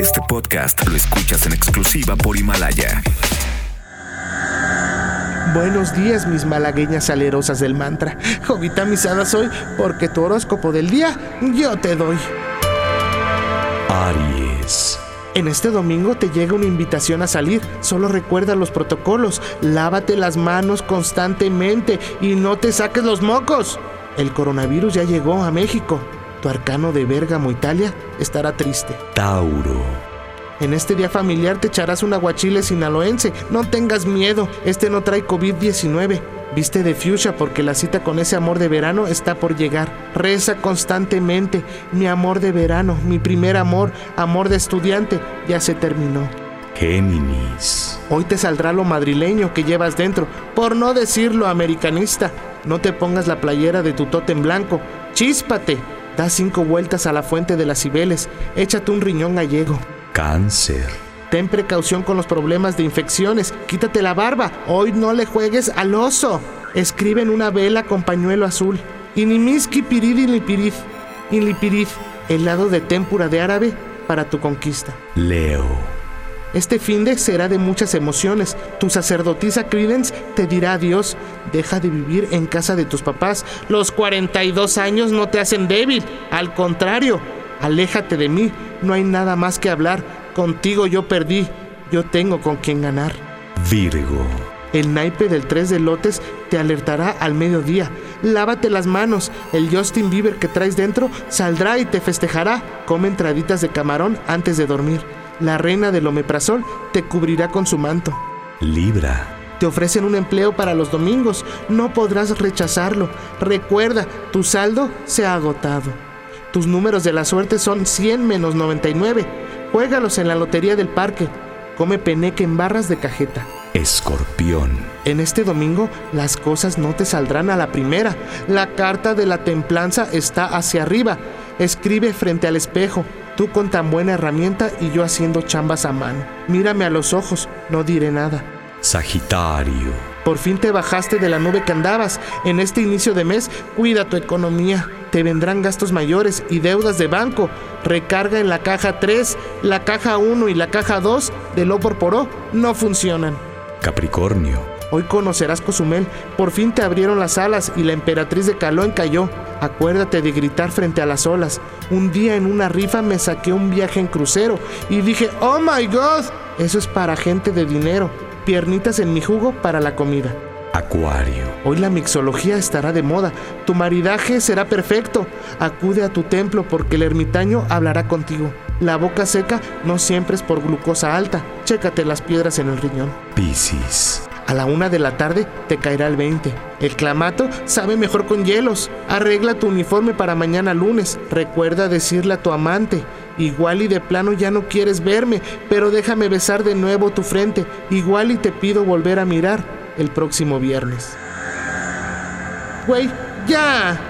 Este podcast lo escuchas en exclusiva por Himalaya. Buenos días, mis malagueñas salerosas del mantra. Jovita misada soy, porque tu horóscopo del día yo te doy. Aries. En este domingo te llega una invitación a salir. Solo recuerda los protocolos. Lávate las manos constantemente y no te saques los mocos. El coronavirus ya llegó a México. Tu arcano de Bérgamo, Italia, estará triste. Tauro. En este día familiar te echarás un aguachile sinaloense. No tengas miedo, este no trae COVID-19. Viste de fuchsia porque la cita con ese amor de verano está por llegar. Reza constantemente. Mi amor de verano, mi primer amor, amor de estudiante, ya se terminó. Géminis. Hoy te saldrá lo madrileño que llevas dentro, por no decirlo americanista. No te pongas la playera de tu en blanco. Chíspate. Da cinco vueltas a la fuente de las Cibeles. Échate un riñón gallego. Cáncer. Ten precaución con los problemas de infecciones. Quítate la barba. Hoy no le juegues al oso. Escribe en una vela con pañuelo azul. Inimiski pirid ilipirid. Ilipirid. Helado de témpura de árabe para tu conquista. Leo. Este fin de será de muchas emociones. Tu sacerdotisa Credence te dirá adiós. Deja de vivir en casa de tus papás. Los 42 años no te hacen débil. Al contrario, aléjate de mí. No hay nada más que hablar. Contigo yo perdí. Yo tengo con quien ganar. Virgo. El naipe del 3 de lotes te alertará al mediodía. Lávate las manos. El Justin Bieber que traes dentro saldrá y te festejará. Come entraditas de camarón antes de dormir. La reina del omeprazol te cubrirá con su manto. Libra. Te ofrecen un empleo para los domingos. No podrás rechazarlo. Recuerda, tu saldo se ha agotado. Tus números de la suerte son 100 menos 99. Juégalos en la lotería del parque. Come peneque en barras de cajeta. Escorpión. En este domingo las cosas no te saldrán a la primera. La carta de la templanza está hacia arriba. Escribe frente al espejo. Tú con tan buena herramienta y yo haciendo chambas a mano. Mírame a los ojos, no diré nada. Sagitario. Por fin te bajaste de la nube que andabas. En este inicio de mes, cuida tu economía. Te vendrán gastos mayores y deudas de banco. Recarga en la caja 3, la caja 1 y la caja 2 de lo por poró no funcionan. Capricornio. Hoy conocerás Cozumel. Por fin te abrieron las alas y la emperatriz de Calón cayó. Acuérdate de gritar frente a las olas. Un día en una rifa me saqué un viaje en crucero y dije, ¡Oh my God! Eso es para gente de dinero. Piernitas en mi jugo para la comida. Acuario. Hoy la mixología estará de moda. Tu maridaje será perfecto. Acude a tu templo porque el ermitaño hablará contigo. La boca seca no siempre es por glucosa alta. Chécate las piedras en el riñón. Piscis. A la una de la tarde te caerá el 20. El clamato sabe mejor con hielos. Arregla tu uniforme para mañana lunes. Recuerda decirle a tu amante. Igual y de plano ya no quieres verme, pero déjame besar de nuevo tu frente. Igual y te pido volver a mirar el próximo viernes. Güey, ya.